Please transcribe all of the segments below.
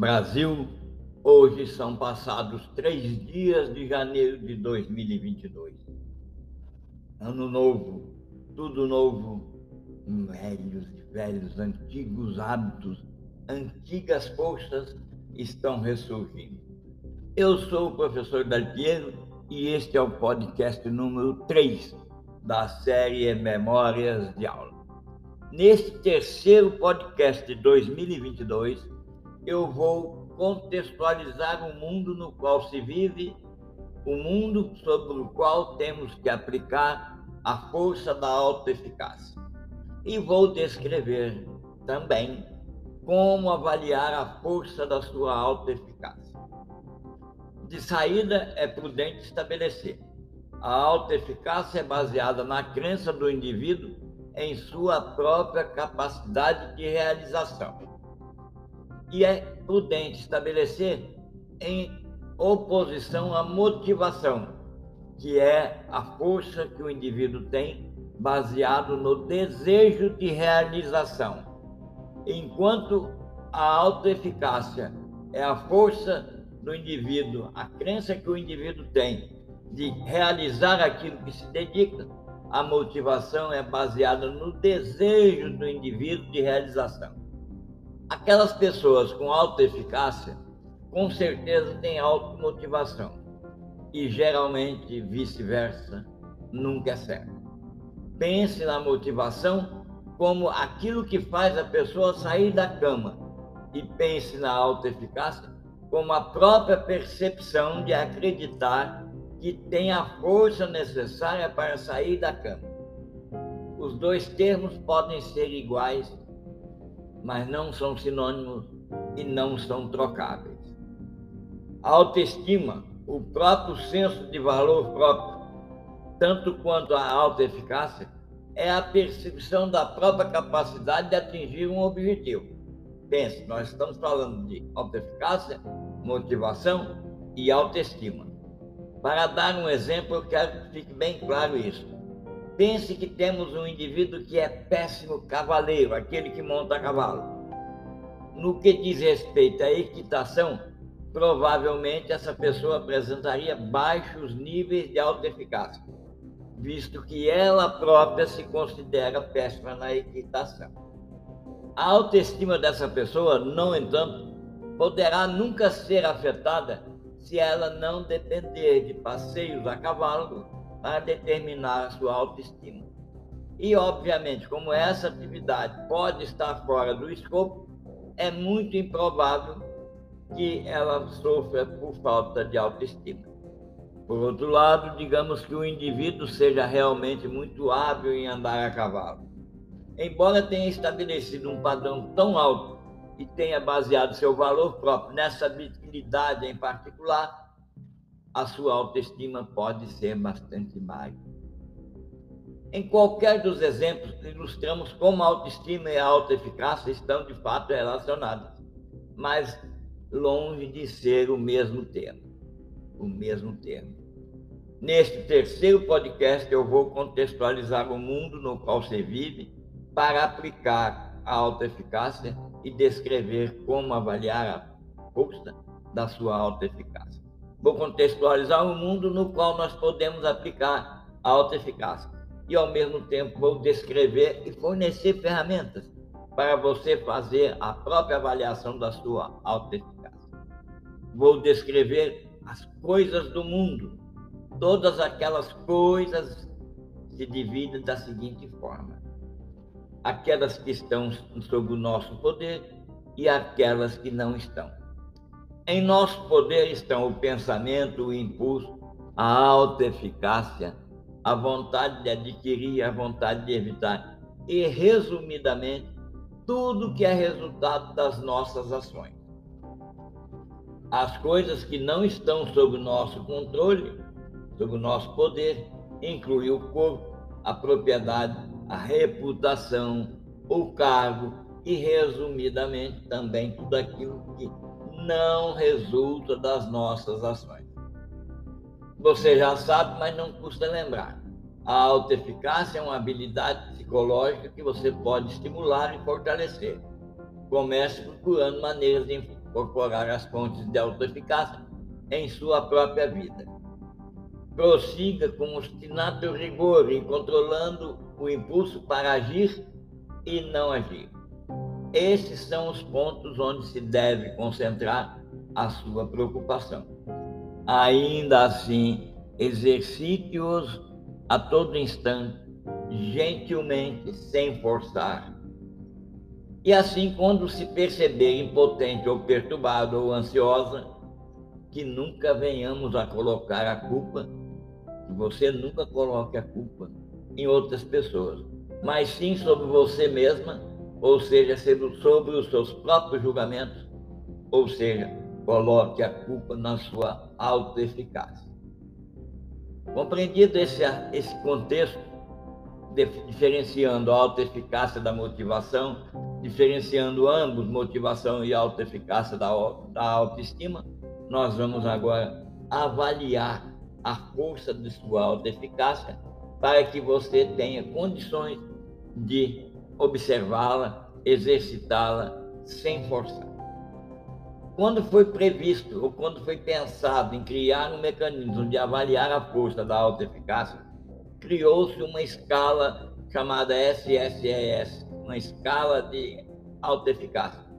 Brasil, hoje são passados três dias de janeiro de 2022. Ano novo, tudo novo, velhos e velhos, antigos hábitos, antigas forças estão ressurgindo. Eu sou o professor Dalpiero e este é o podcast número 3 da série Memórias de Aula. Neste terceiro podcast de 2022, eu vou contextualizar o mundo no qual se vive, o mundo sobre o qual temos que aplicar a força da autoeficácia. E vou descrever também como avaliar a força da sua autoeficácia. De saída, é prudente estabelecer. A autoeficácia é baseada na crença do indivíduo em sua própria capacidade de realização e é prudente estabelecer em oposição à motivação, que é a força que o indivíduo tem baseado no desejo de realização. Enquanto a autoeficácia é a força do indivíduo, a crença que o indivíduo tem de realizar aquilo que se dedica, a motivação é baseada no desejo do indivíduo de realização. Aquelas pessoas com alta eficácia, com certeza têm automotivação. E geralmente vice-versa, nunca é certo. Pense na motivação como aquilo que faz a pessoa sair da cama. E pense na alta eficácia como a própria percepção de acreditar que tem a força necessária para sair da cama. Os dois termos podem ser iguais mas não são sinônimos e não são trocáveis. A autoestima, o próprio senso de valor próprio, tanto quanto a alta eficácia, é a percepção da própria capacidade de atingir um objetivo. Pense, nós estamos falando de alta eficácia, motivação e autoestima. Para dar um exemplo, eu quero que fique bem claro isso. Pense que temos um indivíduo que é péssimo cavaleiro, aquele que monta a cavalo. No que diz respeito à equitação, provavelmente essa pessoa apresentaria baixos níveis de autoeficácia, visto que ela própria se considera péssima na equitação. A autoestima dessa pessoa, no entanto, poderá nunca ser afetada se ela não depender de passeios a cavalo para determinar a sua autoestima. E, obviamente, como essa atividade pode estar fora do escopo, é muito improvável que ela sofra por falta de autoestima. Por outro lado, digamos que o indivíduo seja realmente muito hábil em andar a cavalo. Embora tenha estabelecido um padrão tão alto e tenha baseado seu valor próprio nessa habilidade em particular, a sua autoestima pode ser bastante baixa. Em qualquer dos exemplos, ilustramos como a autoestima e a autoeficácia estão de fato relacionadas, mas longe de ser o mesmo termo. O mesmo termo. Neste terceiro podcast, eu vou contextualizar o mundo no qual você vive para aplicar a autoeficácia e descrever como avaliar a força da sua autoeficácia. Vou contextualizar o mundo no qual nós podemos aplicar a alta eficácia e, ao mesmo tempo, vou descrever e fornecer ferramentas para você fazer a própria avaliação da sua alta eficácia. Vou descrever as coisas do mundo. Todas aquelas coisas se dividem da seguinte forma: aquelas que estão sob o nosso poder e aquelas que não estão. Em nosso poder estão o pensamento, o impulso, a alta eficácia, a vontade de adquirir, a vontade de evitar. E, resumidamente, tudo que é resultado das nossas ações. As coisas que não estão sob nosso controle, sob o nosso poder, inclui o corpo, a propriedade, a reputação, o cargo e, resumidamente, também tudo aquilo que não resulta das nossas ações. Você já sabe, mas não custa lembrar. A autoeficácia é uma habilidade psicológica que você pode estimular e fortalecer. Comece procurando maneiras de incorporar as fontes de autoeficácia em sua própria vida. Prossiga com obstinado rigor em controlando o impulso para agir e não agir. Esses são os pontos onde se deve concentrar a sua preocupação. Ainda assim, exercite-os a todo instante, gentilmente, sem forçar. E assim, quando se perceber impotente ou perturbado ou ansiosa, que nunca venhamos a colocar a culpa, que você nunca coloque a culpa em outras pessoas, mas sim sobre você mesma, ou seja, sobre os seus próprios julgamentos, ou seja, coloque a culpa na sua autoeficácia. Compreendido esse, esse contexto, diferenciando a autoeficácia da motivação, diferenciando ambos, motivação e autoeficácia da, da autoestima, nós vamos agora avaliar a força de sua autoeficácia para que você tenha condições de observá-la, exercitá-la sem forçar. Quando foi previsto ou quando foi pensado em criar um mecanismo de avaliar a força da autoeficácia, criou-se uma escala chamada SSES, uma escala de autoeficácia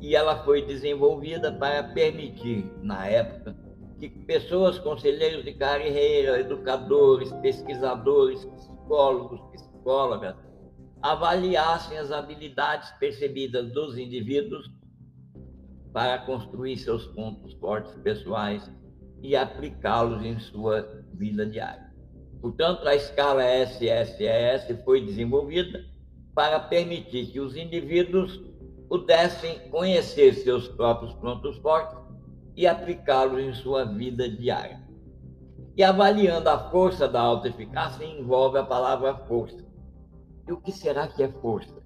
e ela foi desenvolvida para permitir, na época, que pessoas, conselheiros de carreira, educadores, pesquisadores, psicólogos, psicólogas, avaliassem as habilidades percebidas dos indivíduos para construir seus pontos fortes pessoais e aplicá-los em sua vida diária. Portanto, a escala SSES foi desenvolvida para permitir que os indivíduos pudessem conhecer seus próprios pontos fortes e aplicá-los em sua vida diária. E avaliando a força da autoeficácia envolve a palavra força. E o que será que é força?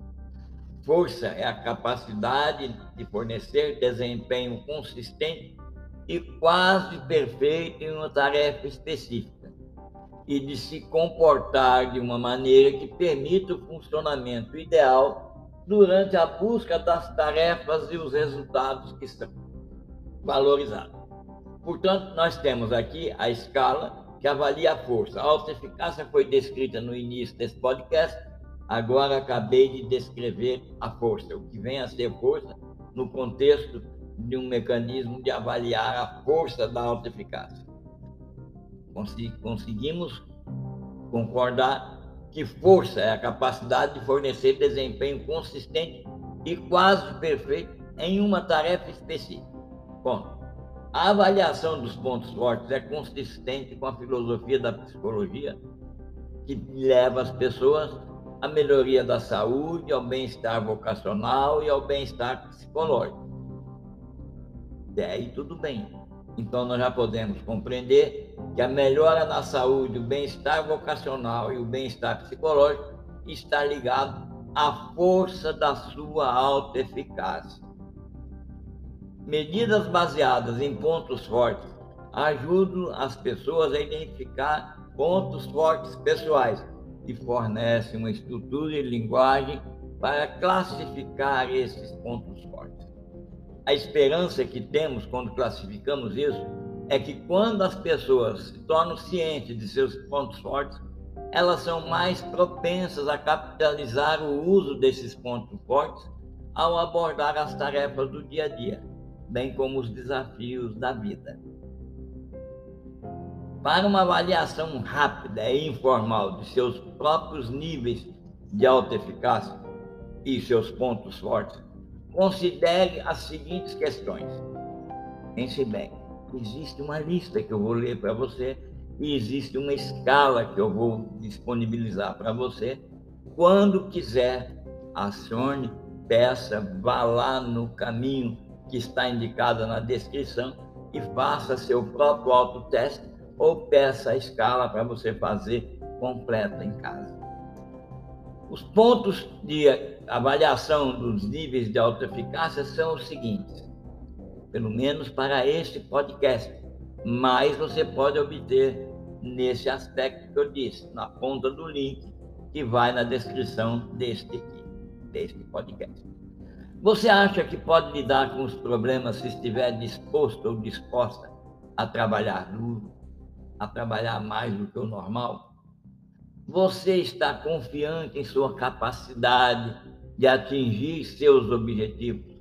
Força é a capacidade de fornecer desempenho consistente e quase perfeito em uma tarefa específica e de se comportar de uma maneira que permita o funcionamento ideal durante a busca das tarefas e os resultados que são valorizados. Portanto, nós temos aqui a escala que avalia a força. A autoeficácia foi descrita no início desse podcast, agora acabei de descrever a força, o que vem a ser força no contexto de um mecanismo de avaliar a força da autoeficácia. Conseguimos concordar que força é a capacidade de fornecer desempenho consistente e quase perfeito em uma tarefa específica. Ponto. A avaliação dos pontos fortes é consistente com a filosofia da psicologia, que leva as pessoas à melhoria da saúde, ao bem-estar vocacional e ao bem-estar psicológico. Até aí tudo bem. Então, nós já podemos compreender que a melhora na saúde, o bem-estar vocacional e o bem-estar psicológico está ligado à força da sua autoeficácia. Medidas baseadas em pontos fortes ajudam as pessoas a identificar pontos fortes pessoais e fornecem uma estrutura e linguagem para classificar esses pontos fortes a esperança que temos quando classificamos isso é que quando as pessoas se tornam cientes de seus pontos fortes, elas são mais propensas a capitalizar o uso desses pontos fortes ao abordar as tarefas do dia a dia, bem como os desafios da vida. Para uma avaliação rápida e informal de seus próprios níveis de autoeficácia e seus pontos fortes, Considere as seguintes questões. Pense bem. Existe uma lista que eu vou ler para você e existe uma escala que eu vou disponibilizar para você. Quando quiser, acione, peça, vá lá no caminho que está indicado na descrição e faça seu próprio autoteste ou peça a escala para você fazer completa em casa. Os pontos de avaliação dos níveis de autoeficácia são os seguintes, pelo menos para este podcast, mas você pode obter nesse aspecto que eu disse, na ponta do link que vai na descrição deste aqui, deste podcast. Você acha que pode lidar com os problemas se estiver disposto ou disposta a trabalhar duro, a trabalhar mais do que o normal? Você está confiante em sua capacidade de atingir seus objetivos?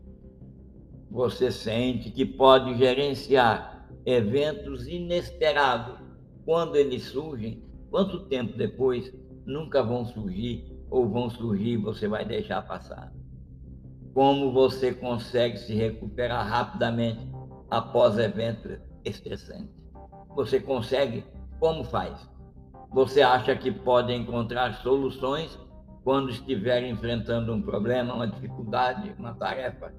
Você sente que pode gerenciar eventos inesperados quando eles surgem? Quanto tempo depois nunca vão surgir ou vão surgir você vai deixar passar? Como você consegue se recuperar rapidamente após eventos estressantes? Você consegue? Como faz? Você acha que pode encontrar soluções quando estiver enfrentando um problema, uma dificuldade, uma tarefa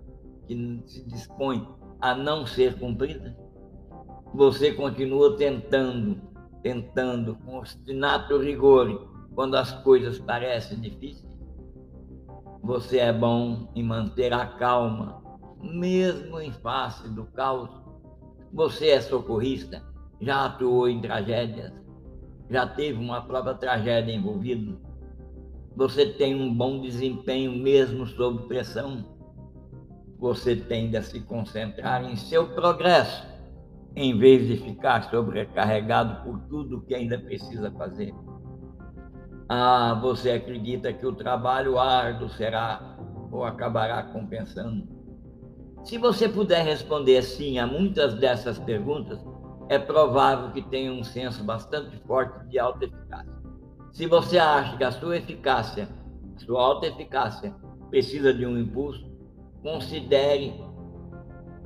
que se dispõe a não ser cumprida? Você continua tentando, tentando com obstinato rigor quando as coisas parecem difíceis? Você é bom em manter a calma, mesmo em face do caos? Você é socorrista? Já atuou em tragédias? Já teve uma própria tragédia envolvida? Você tem um bom desempenho mesmo sob pressão? você tende a se concentrar em seu progresso, em vez de ficar sobrecarregado por tudo que ainda precisa fazer. Ah, você acredita que o trabalho árduo será ou acabará compensando? Se você puder responder sim a muitas dessas perguntas, é provável que tenha um senso bastante forte de autoeficácia. Se você acha que a sua eficácia, a sua autoeficácia, precisa de um impulso, considere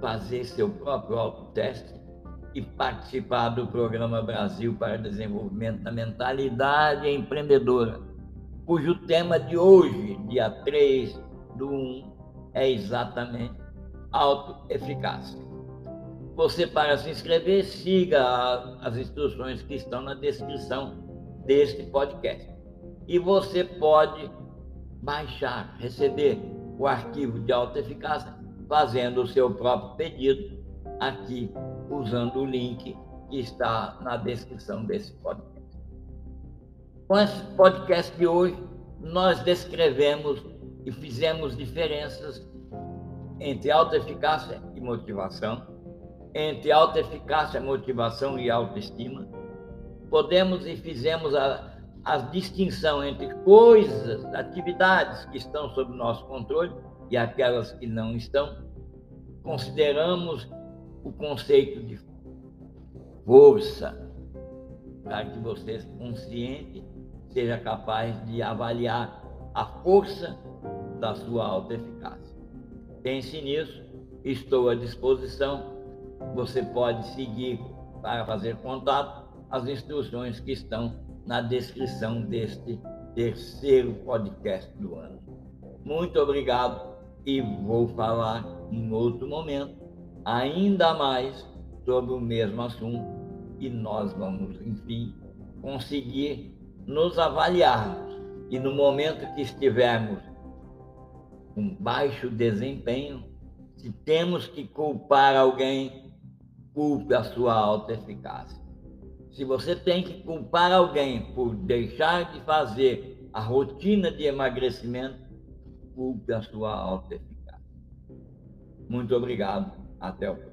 fazer seu próprio autoteste e participar do programa Brasil para Desenvolvimento da Mentalidade Empreendedora, cujo tema de hoje, dia 3 do 1, é exatamente autoeficácia. Você, para se inscrever, siga as instruções que estão na descrição deste podcast. E você pode baixar, receber o arquivo de alta eficácia, fazendo o seu próprio pedido aqui, usando o link que está na descrição desse podcast. Com esse podcast de hoje, nós descrevemos e fizemos diferenças entre alta eficácia e motivação, entre alta eficácia, motivação e autoestima. Podemos e fizemos a a distinção entre coisas, atividades que estão sob nosso controle e aquelas que não estão, consideramos o conceito de força, para que você, consciente, seja capaz de avaliar a força da sua autoeficácia. Pense nisso, estou à disposição. Você pode seguir para fazer contato as instruções que estão na descrição deste terceiro podcast do ano. Muito obrigado e vou falar em outro momento ainda mais sobre o mesmo assunto e nós vamos, enfim, conseguir nos avaliarmos e no momento que estivermos com baixo desempenho, se temos que culpar alguém, culpe a sua alta eficácia. Se você tem que culpar alguém por deixar de fazer a rotina de emagrecimento, culpe a sua alta eficácia. Muito obrigado. Até o próximo.